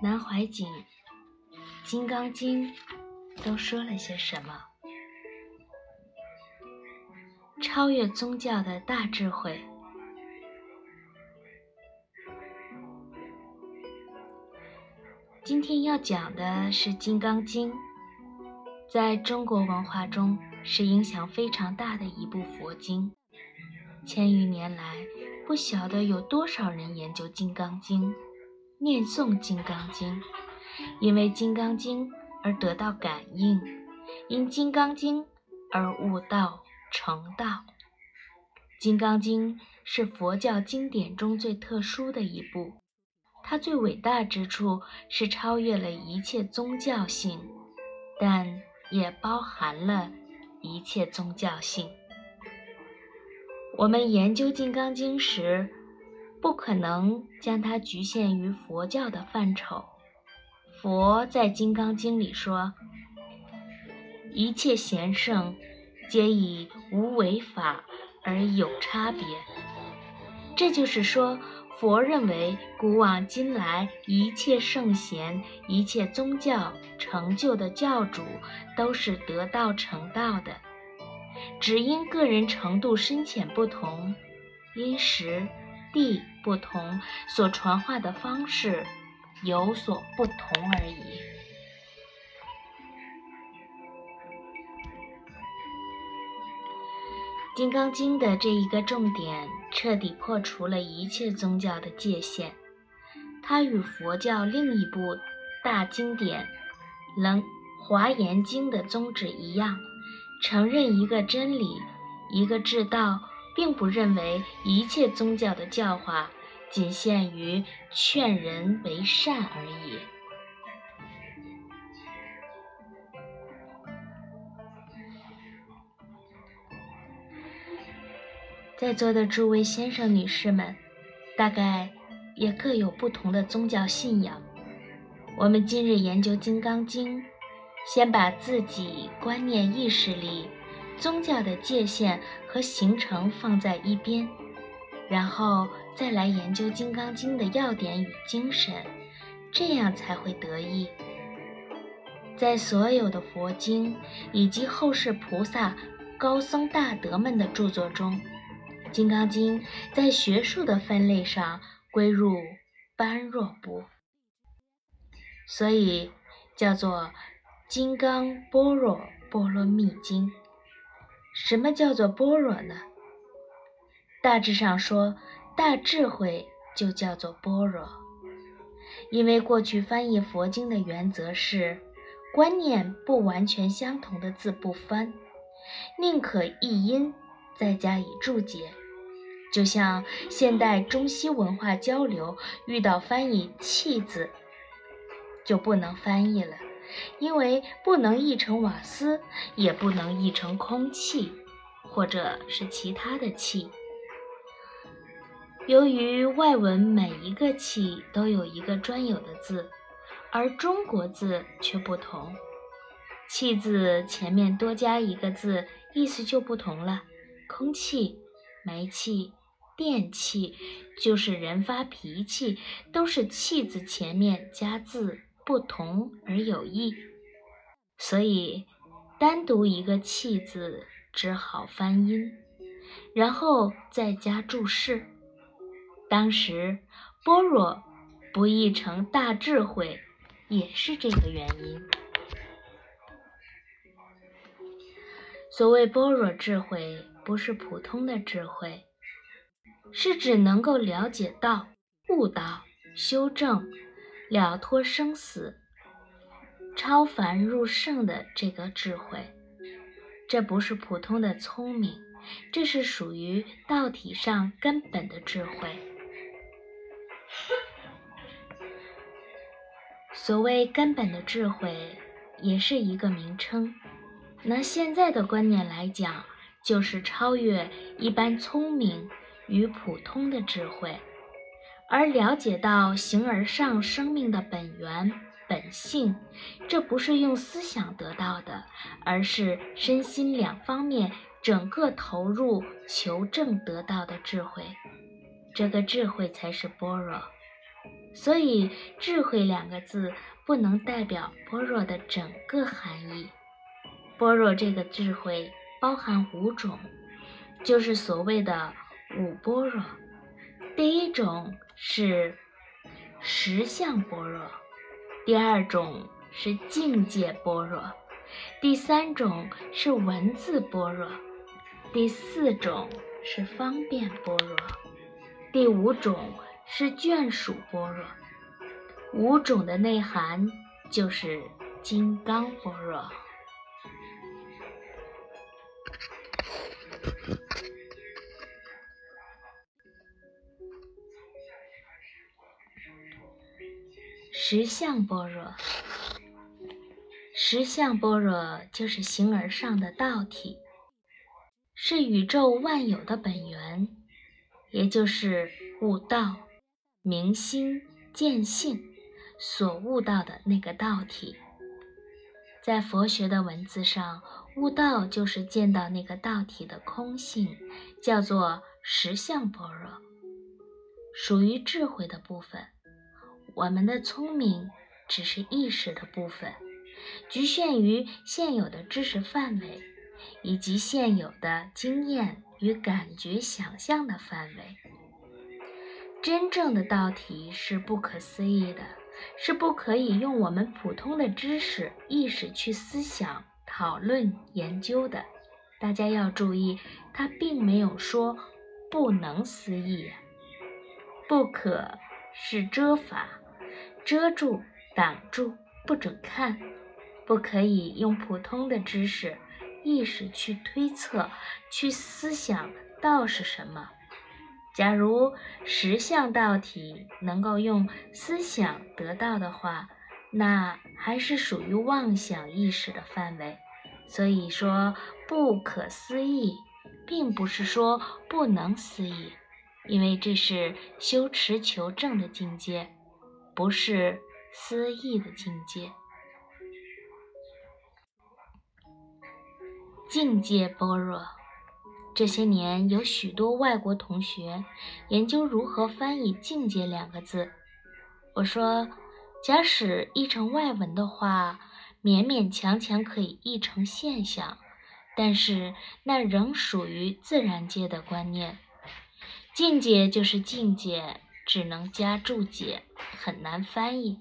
南怀瑾、《金刚经》都说了些什么？超越宗教的大智慧。今天要讲的是《金刚经》，在中国文化中是影响非常大的一部佛经。千余年来，不晓得有多少人研究《金刚经》，念诵《金刚经》，因为《金刚经》而得到感应，因《金刚经》而悟道成道。《金刚经》是佛教经典中最特殊的一部。它最伟大之处是超越了一切宗教性，但也包含了一切宗教性。我们研究《金刚经》时，不可能将它局限于佛教的范畴。佛在《金刚经》里说：“一切贤圣，皆以无为法而有差别。”这就是说。佛认为，古往今来一切圣贤、一切宗教成就的教主，都是得道成道的，只因个人程度深浅不同，因时地不同，所传话的方式有所不同而已。《金刚经》的这一个重点，彻底破除了一切宗教的界限。它与佛教另一部大经典《楞华严经》的宗旨一样，承认一个真理，一个至道，并不认为一切宗教的教化仅限于劝人为善而已。在座的诸位先生、女士们，大概也各有不同的宗教信仰。我们今日研究《金刚经》，先把自己观念意识里宗教的界限和形成放在一边，然后再来研究《金刚经》的要点与精神，这样才会得意。在所有的佛经以及后世菩萨、高僧大德们的著作中，《金刚经》在学术的分类上归入般若部，所以叫做《金刚般若波罗蜜经》。什么叫做般若呢？大致上说，大智慧就叫做般若。因为过去翻译佛经的原则是，观念不完全相同的字不翻，宁可译音。再加以注解，就像现代中西文化交流遇到翻译“气”字，就不能翻译了，因为不能译成瓦斯，也不能译成空气，或者是其他的气。由于外文每一个气都有一个专有的字，而中国字却不同，“气”字前面多加一个字，意思就不同了。空气、煤气、电气，就是人发脾气，都是气字前面加字不同而有异，所以单独一个气字只好翻音，然后再加注释。当时般若不译成大智慧，也是这个原因。所谓般若智慧。不是普通的智慧，是指能够了解到、悟道、修正、了脱生死、超凡入圣的这个智慧。这不是普通的聪明，这是属于道体上根本的智慧。所谓根本的智慧，也是一个名称。拿现在的观念来讲。就是超越一般聪明与普通的智慧，而了解到形而上生命的本源本性，这不是用思想得到的，而是身心两方面整个投入求证得到的智慧。这个智慧才是般若。所以“智慧”两个字不能代表般若的整个含义。般若这个智慧包含五种，就是所谓的五般若。第一种是实相般若，第二种是境界般若，第三种是文字般若，第四种是方便般若，第五种是眷属般若。五种的内涵就是金刚般若。实相般若，实相般若就是形而上的道体，是宇宙万有的本源，也就是悟道、明心见性所悟到的那个道体。在佛学的文字上，悟道就是见到那个道体的空性，叫做实相般若，属于智慧的部分。我们的聪明只是意识的部分，局限于现有的知识范围，以及现有的经验与感觉想象的范围。真正的道体是不可思议的，是不可以用我们普通的知识意识去思想、讨论、研究的。大家要注意，他并没有说不能思议，不可是遮法。遮住、挡住，不准看，不可以用普通的知识、意识去推测、去思想道是什么。假如实相道体能够用思想得到的话，那还是属于妄想意识的范围。所以说不可思议，并不是说不能思议，因为这是修持求证的境界。不是思意的境界，境界般若。这些年有许多外国同学研究如何翻译“境界”两个字。我说，假使译成外文的话，勉勉强强可以译成现象，但是那仍属于自然界的观念。境界就是境界。只能加注解，很难翻译。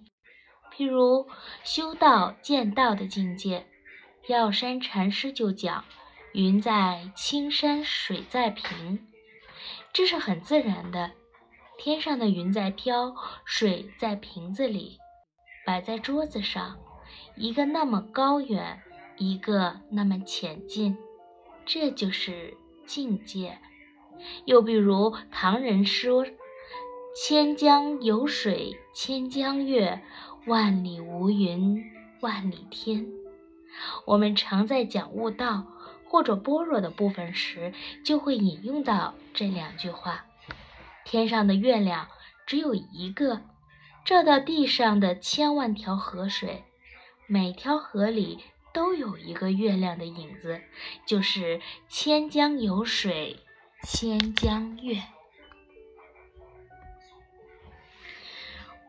譬如修道见道的境界，药山禅师就讲：“云在青山水在平”，这是很自然的。天上的云在飘，水在瓶子里，摆在桌子上，一个那么高远，一个那么浅近，这就是境界。又比如唐人说。千江有水千江月，万里无云万里天。我们常在讲悟道或者般若的部分时，就会引用到这两句话。天上的月亮只有一个，照到地上的千万条河水，每条河里都有一个月亮的影子，就是千江有水千江月。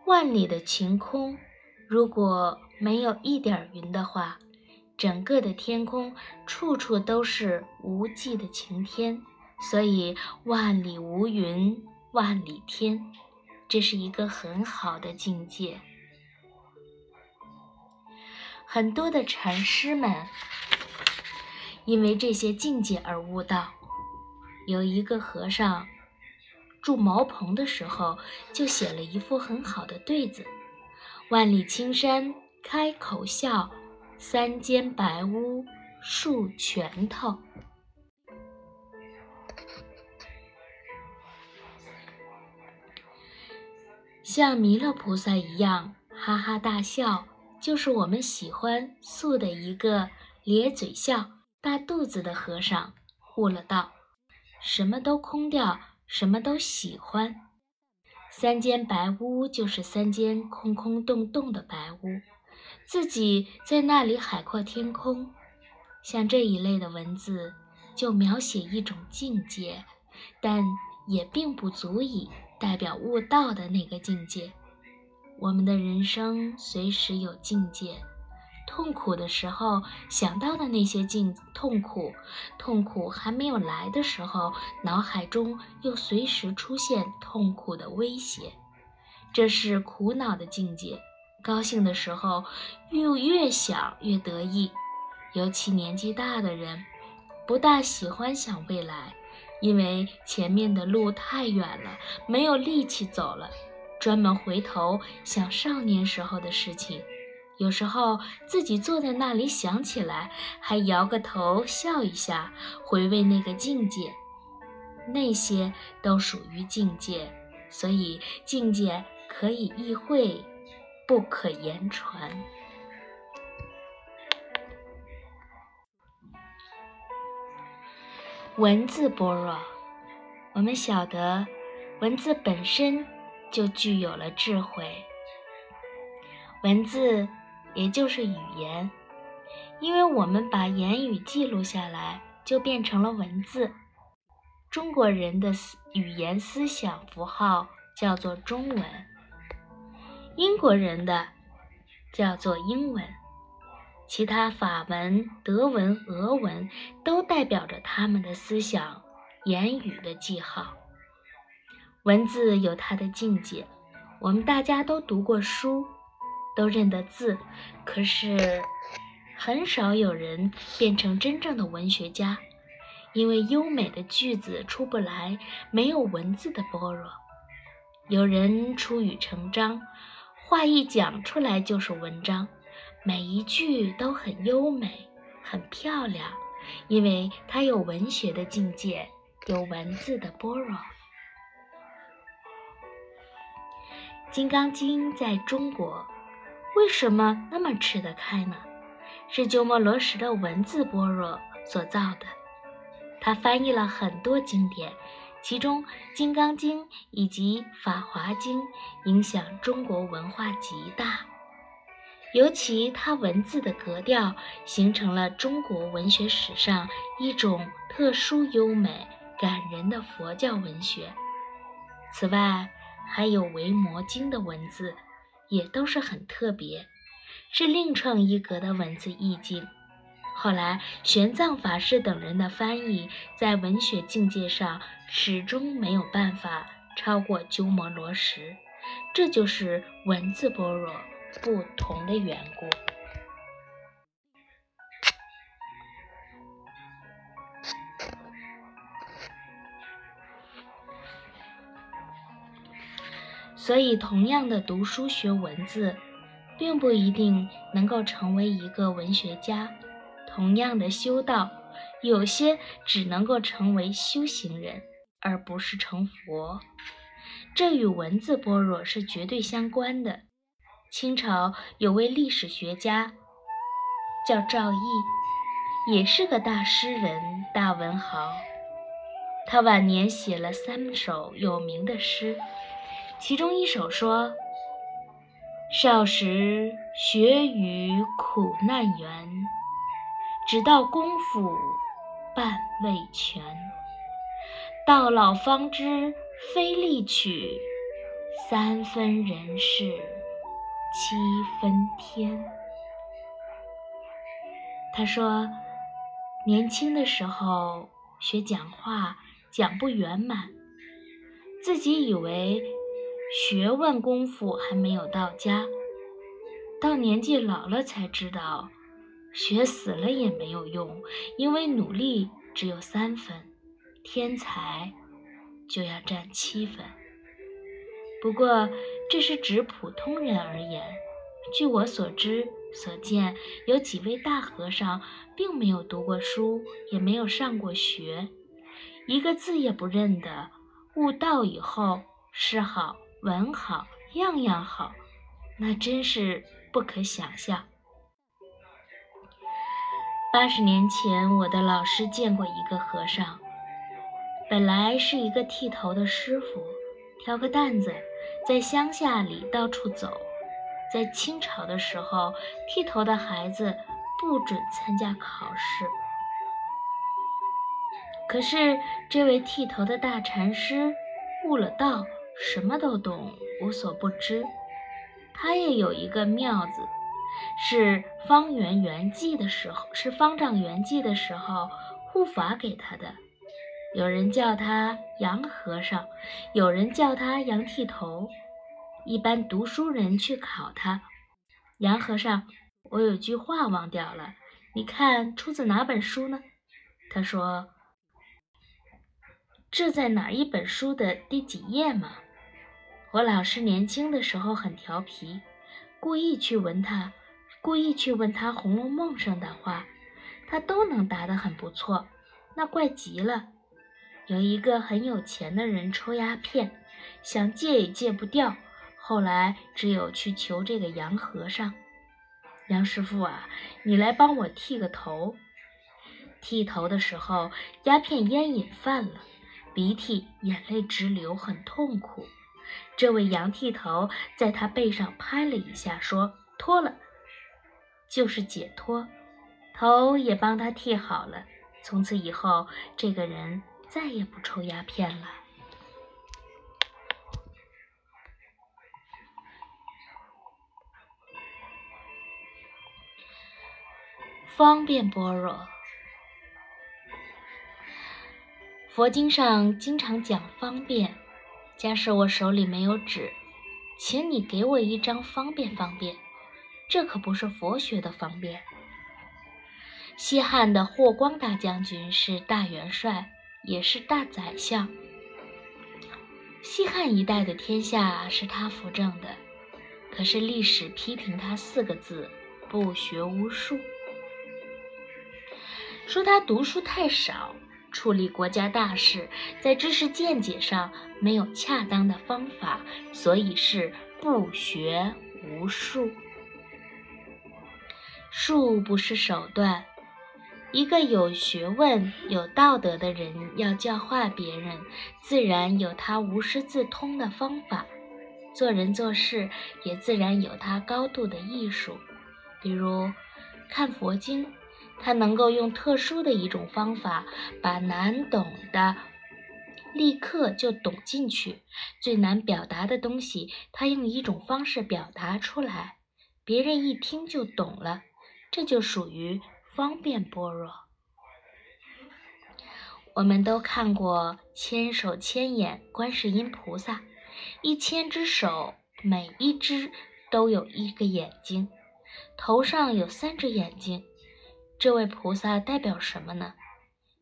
万里的晴空，如果没有一点云的话，整个的天空处处都是无际的晴天。所以万里无云，万里天，这是一个很好的境界。很多的禅师们因为这些境界而悟道。有一个和尚。住茅棚的时候，就写了一副很好的对子：“万里青山开口笑，三间白屋竖拳头。”像弥勒菩萨一样哈哈大笑，就是我们喜欢素的一个咧嘴笑、大肚子的和尚悟了道，什么都空掉。什么都喜欢，三间白屋就是三间空空洞洞的白屋，自己在那里海阔天空。像这一类的文字，就描写一种境界，但也并不足以代表悟道的那个境界。我们的人生随时有境界。痛苦的时候想到的那些境痛苦，痛苦还没有来的时候，脑海中又随时出现痛苦的威胁，这是苦恼的境界。高兴的时候又越想越得意，尤其年纪大的人，不大喜欢想未来，因为前面的路太远了，没有力气走了，专门回头想少年时候的事情。有时候自己坐在那里想起来，还摇个头笑一下，回味那个境界。那些都属于境界，所以境界可以意会，不可言传。文字般若，我们晓得，文字本身就具有了智慧。文字。也就是语言，因为我们把言语记录下来，就变成了文字。中国人的思语言思想符号叫做中文，英国人的叫做英文，其他法文、德文、俄文都代表着他们的思想言语的记号。文字有它的境界，我们大家都读过书。都认得字，可是很少有人变成真正的文学家，因为优美的句子出不来，没有文字的般若。有人出语成章，话一讲出来就是文章，每一句都很优美、很漂亮，因为它有文学的境界，有文字的般若。《金刚经》在中国。为什么那么吃得开呢？是鸠摩罗什的文字般若所造的。他翻译了很多经典，其中《金刚经》以及《法华经》影响中国文化极大。尤其他文字的格调，形成了中国文学史上一种特殊优美、感人的佛教文学。此外，还有《维摩经》的文字。也都是很特别，是另创一格的文字意境。后来玄奘法师等人的翻译，在文学境界上始终没有办法超过鸠摩罗什，这就是文字般若不同的缘故。所以，同样的读书学文字，并不一定能够成为一个文学家；同样的修道，有些只能够成为修行人，而不是成佛。这与文字般若是绝对相关的。清朝有位历史学家叫赵翼，也是个大诗人、大文豪。他晚年写了三首有名的诗。其中一首说：“少时学语苦难园，只道功夫半未全。到老方知非力取，三分人事七分天。”他说：“年轻的时候学讲话讲不圆满，自己以为。”学问功夫还没有到家，到年纪老了才知道，学死了也没有用，因为努力只有三分，天才就要占七分。不过这是指普通人而言，据我所知所见，有几位大和尚并没有读过书，也没有上过学，一个字也不认得，悟道以后是好。文好，样样好，那真是不可想象。八十年前，我的老师见过一个和尚，本来是一个剃头的师傅，挑个担子，在乡下里到处走。在清朝的时候，剃头的孩子不准参加考试。可是这位剃头的大禅师悟了道。什么都懂，无所不知。他也有一个妙字，是方圆圆寂的时候，是方丈圆寂的时候护法给他的。有人叫他杨和尚，有人叫他杨剃头。一般读书人去考他，杨和尚，我有句话忘掉了，你看出自哪本书呢？他说：“这在哪一本书的第几页吗？”我老师年轻的时候很调皮，故意去问他，故意去问他《红楼梦》上的话，他都能答得很不错，那怪极了。有一个很有钱的人抽鸦片，想戒也戒不掉，后来只有去求这个杨和尚。杨师傅啊，你来帮我剃个头。剃头的时候，鸦片烟瘾犯了，鼻涕眼泪直流，很痛苦。这位羊剃头在他背上拍了一下，说：“脱了，就是解脱。”头也帮他剃好了。从此以后，这个人。再也不抽鸦片了。方便般若，佛经上经常讲方便。假使我手里没有纸，请你给我一张方便方便。这可不是佛学的方便。西汉的霍光大将军是大元帅。也是大宰相，西汉一代的天下是他扶正的，可是历史批评他四个字：不学无术。说他读书太少，处理国家大事在知识见解上没有恰当的方法，所以是不学无术。术不是手段。一个有学问、有道德的人要教化别人，自然有他无师自通的方法；做人做事也自然有他高度的艺术。比如看佛经，他能够用特殊的一种方法，把难懂的立刻就懂进去；最难表达的东西，他用一种方式表达出来，别人一听就懂了。这就属于。方便般若，我们都看过千手千眼观世音菩萨，一千只手，每一只都有一个眼睛，头上有三只眼睛。这位菩萨代表什么呢？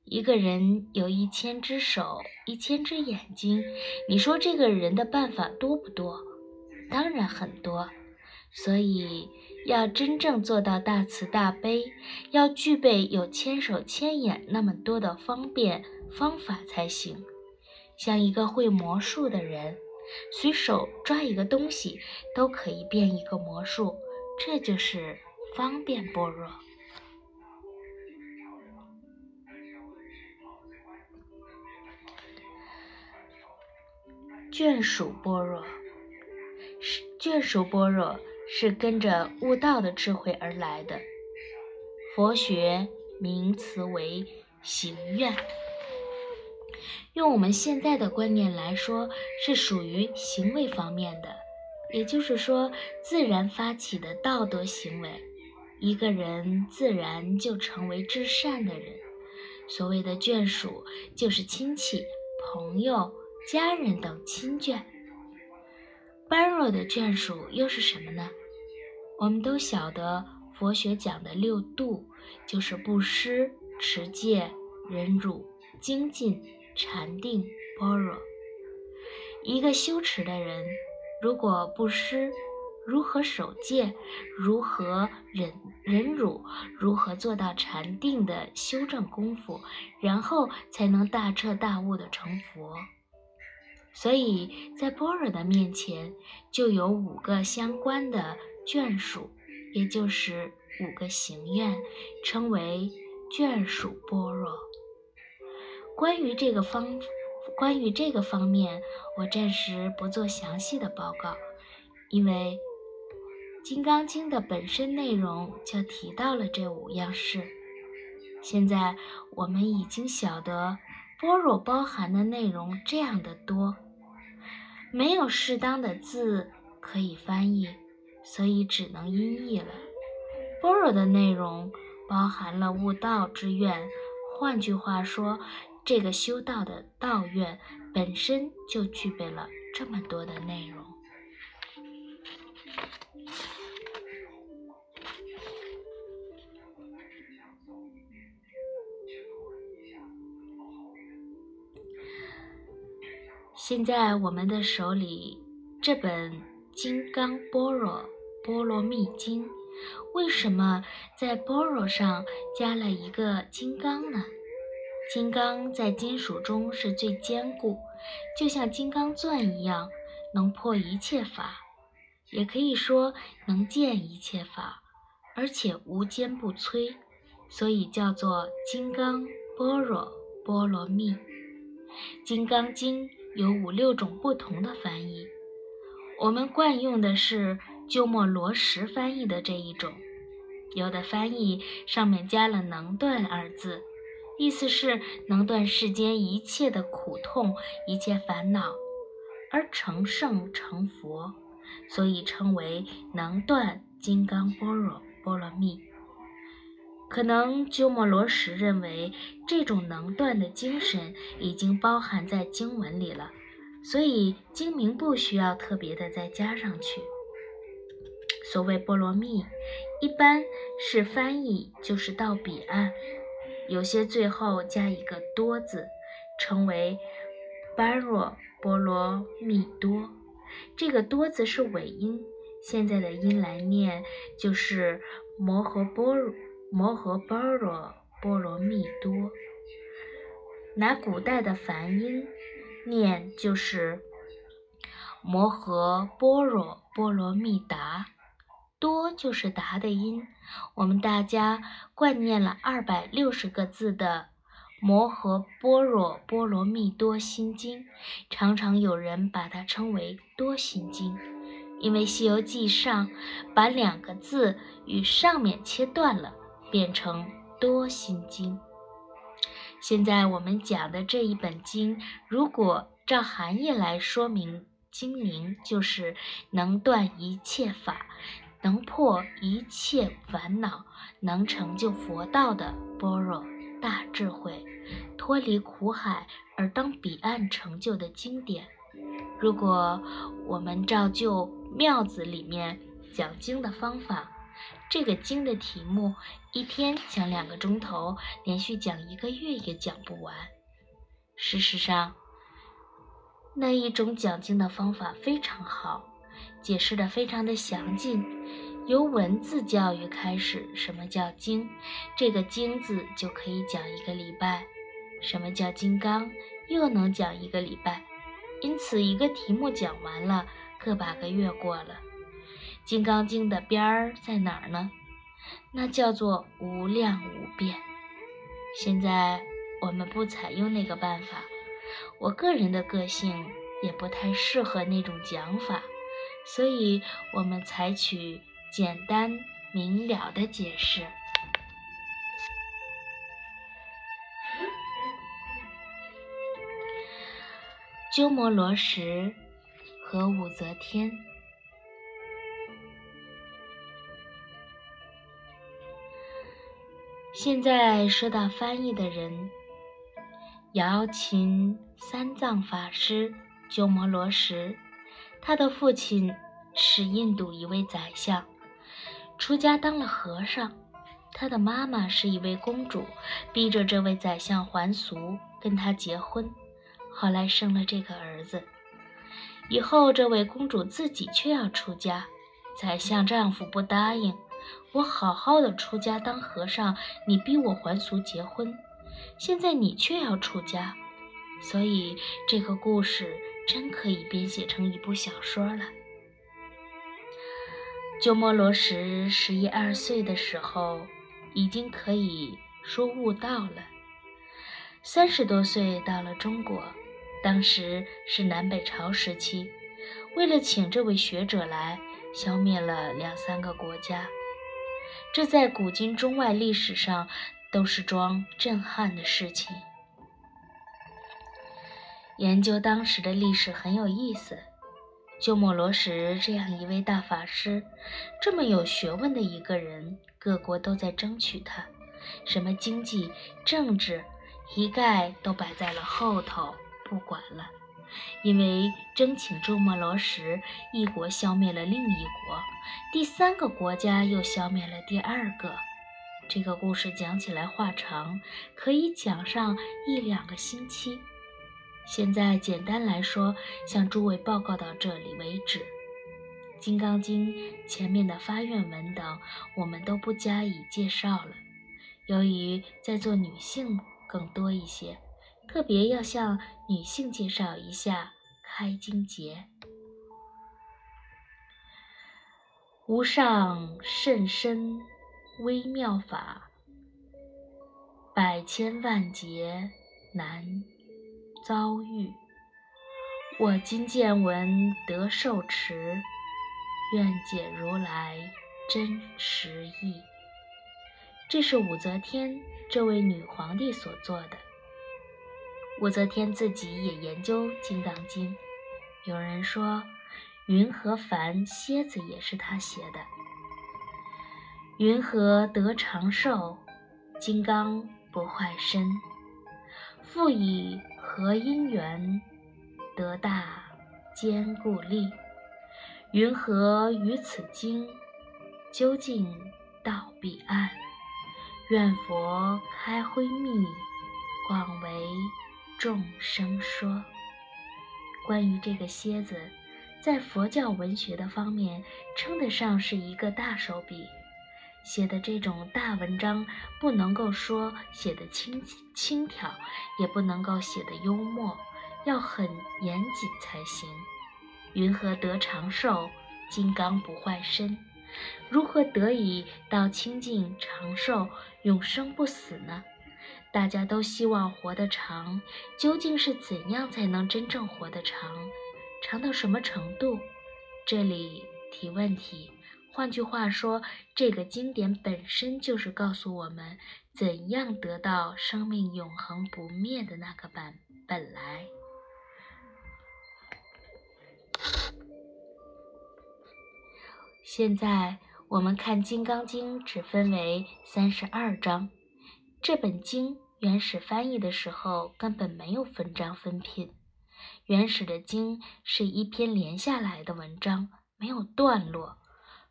一个人有一千只手，一千只眼睛，你说这个人的办法多不多？当然很多，所以。要真正做到大慈大悲，要具备有千手千眼那么多的方便方法才行。像一个会魔术的人，随手抓一个东西都可以变一个魔术，这就是方便般若。眷属般若，是眷属般若。是跟着悟道的智慧而来的。佛学名词为行愿，用我们现在的观念来说，是属于行为方面的，也就是说，自然发起的道德行为，一个人自然就成为至善的人。所谓的眷属，就是亲戚、朋友、家人等亲眷。般若的眷属又是什么呢？我们都晓得，佛学讲的六度就是布施、持戒、忍辱、精进、禅定、般若。一个修持的人，如果布施，如何守戒，如何忍忍辱，如何做到禅定的修正功夫，然后才能大彻大悟的成佛。所以在般若的面前，就有五个相关的眷属，也就是五个行愿，称为眷属般若。关于这个方，关于这个方面，我暂时不做详细的报告，因为《金刚经》的本身内容就提到了这五样事。现在我们已经晓得般若包含的内容这样的多。没有适当的字可以翻译，所以只能音译了。般若的内容包含了悟道之愿，换句话说，这个修道的道愿本身就具备了这么多的内容。现在我们的手里这本《金刚般若波罗蜜经》，为什么在般若上加了一个金刚呢？金刚在金属中是最坚固，就像金刚钻一样，能破一切法，也可以说能见一切法，而且无坚不摧，所以叫做金刚般若波罗蜜，《金刚经》。有五六种不同的翻译，我们惯用的是鸠摩罗什翻译的这一种。有的翻译上面加了“能断”二字，意思是能断世间一切的苦痛、一切烦恼，而成圣成佛，所以称为能断金刚般若波罗蜜。可能鸠摩罗什认为这种能断的精神已经包含在经文里了，所以经名不需要特别的再加上去。所谓波罗蜜，一般是翻译就是到彼岸，有些最后加一个多字，称为般若波罗蜜多。这个多字是尾音，现在的音来念就是摩诃般若。摩诃般若波罗蜜多，拿古代的梵音念就是摩诃般若波罗蜜达，多就是达的音。我们大家惯念了二百六十个字的摩诃般若波罗蜜多心经，常常有人把它称为多心经，因为《西游记》上把两个字与上面切断了。变成多心经。现在我们讲的这一本经，如果照含义来说明，经名就是能断一切法，能破一切烦恼，能成就佛道的般若大智慧，脱离苦海而当彼岸成就的经典。如果我们照旧庙子里面讲经的方法，这个经的题目，一天讲两个钟头，连续讲一个月也讲不完。事实上，那一种讲经的方法非常好，解释的非常的详尽。由文字教育开始，什么叫经？这个经字就可以讲一个礼拜。什么叫金刚？又能讲一个礼拜。因此，一个题目讲完了，个把个月过了。《金刚经》的边儿在哪儿呢？那叫做无量无边。现在我们不采用那个办法，我个人的个性也不太适合那种讲法，所以我们采取简单明了的解释。鸠摩罗什和武则天。现在说到翻译的人，瑶琴三藏法师鸠摩罗什，他的父亲是印度一位宰相，出家当了和尚。他的妈妈是一位公主，逼着这位宰相还俗，跟他结婚，后来生了这个儿子。以后这位公主自己却要出家，宰相丈夫不答应。我好好的出家当和尚，你逼我还俗结婚，现在你却要出家，所以这个故事真可以编写成一部小说了。鸠摩罗什十一二岁的时候，已经可以说悟道了。三十多岁到了中国，当时是南北朝时期，为了请这位学者来，消灭了两三个国家。这在古今中外历史上都是桩震撼的事情。研究当时的历史很有意思。鸠摩罗什这样一位大法师，这么有学问的一个人，各国都在争取他，什么经济、政治，一概都摆在了后头，不管了。因为争请鸠摩罗时，一国消灭了另一国，第三个国家又消灭了第二个。这个故事讲起来话长，可以讲上一两个星期。现在简单来说，向诸位报告到这里为止。《金刚经》前面的发愿文等，我们都不加以介绍了。由于在座女性更多一些，特别要向女性介绍一下开经节。无上甚深微妙法，百千万劫难。遭遇，我今见闻得受持，愿解如来真实义。这是武则天这位女皇帝所做的。武则天自己也研究《金刚经》，有人说云何凡蝎子也是他写的。云何得长寿？金刚不坏身，复以。何因缘得大坚固力？云何于此经究竟到彼岸？愿佛开慧密，广为众生说。关于这个蝎子，在佛教文学的方面，称得上是一个大手笔。写的这种大文章，不能够说写的轻轻佻，也不能够写的幽默，要很严谨才行。云何得长寿？金刚不坏身，如何得以到清净长寿、永生不死呢？大家都希望活得长，究竟是怎样才能真正活得长？长到什么程度？这里提问题。换句话说，这个经典本身就是告诉我们怎样得到生命永恒不灭的那个本本来。现在我们看《金刚经》，只分为三十二章。这本经原始翻译的时候根本没有分章分品，原始的经是一篇连下来的文章，没有段落。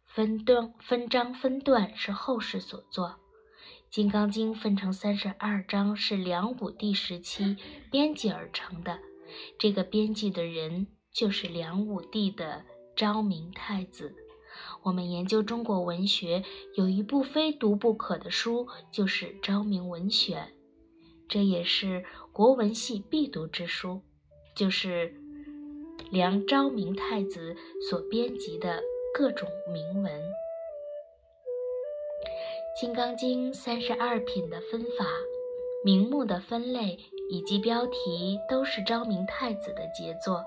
分段、分章、分段是后世所作，《金刚经》分成三十二章，是梁武帝时期编辑而成的。这个编辑的人就是梁武帝的昭明太子。我们研究中国文学，有一部非读不可的书，就是《昭明文选》，这也是国文系必读之书，就是梁昭明太子所编辑的。各种铭文，《金刚经》三十二品的分法、名目的分类以及标题，都是昭明太子的杰作，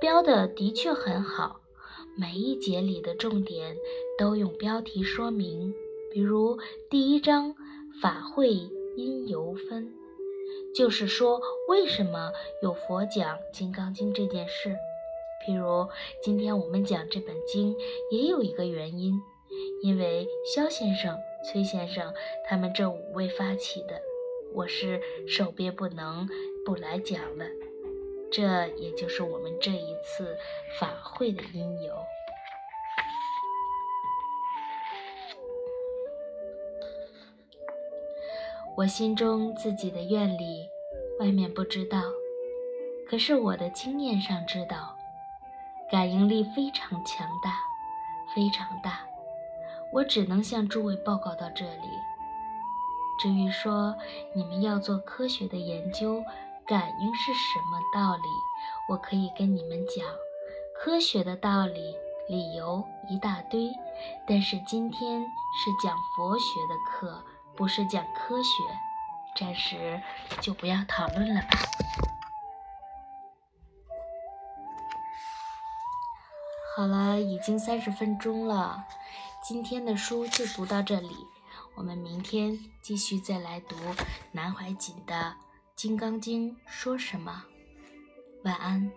标的的确很好。每一节里的重点都用标题说明，比如第一章“法会因由分”，就是说为什么有佛讲《金刚经》这件事。譬如今天我们讲这本经，也有一个原因，因为肖先生、崔先生他们这五位发起的，我是受憋不能不来讲了。这也就是我们这一次法会的因由。我心中自己的愿力，外面不知道，可是我的经验上知道。感应力非常强大，非常大，我只能向诸位报告到这里。至于说你们要做科学的研究，感应是什么道理，我可以跟你们讲，科学的道理、理由一大堆。但是今天是讲佛学的课，不是讲科学，暂时就不要讨论了吧。好了，已经三十分钟了，今天的书就读到这里，我们明天继续再来读南怀瑾的《金刚经》说什么？晚安。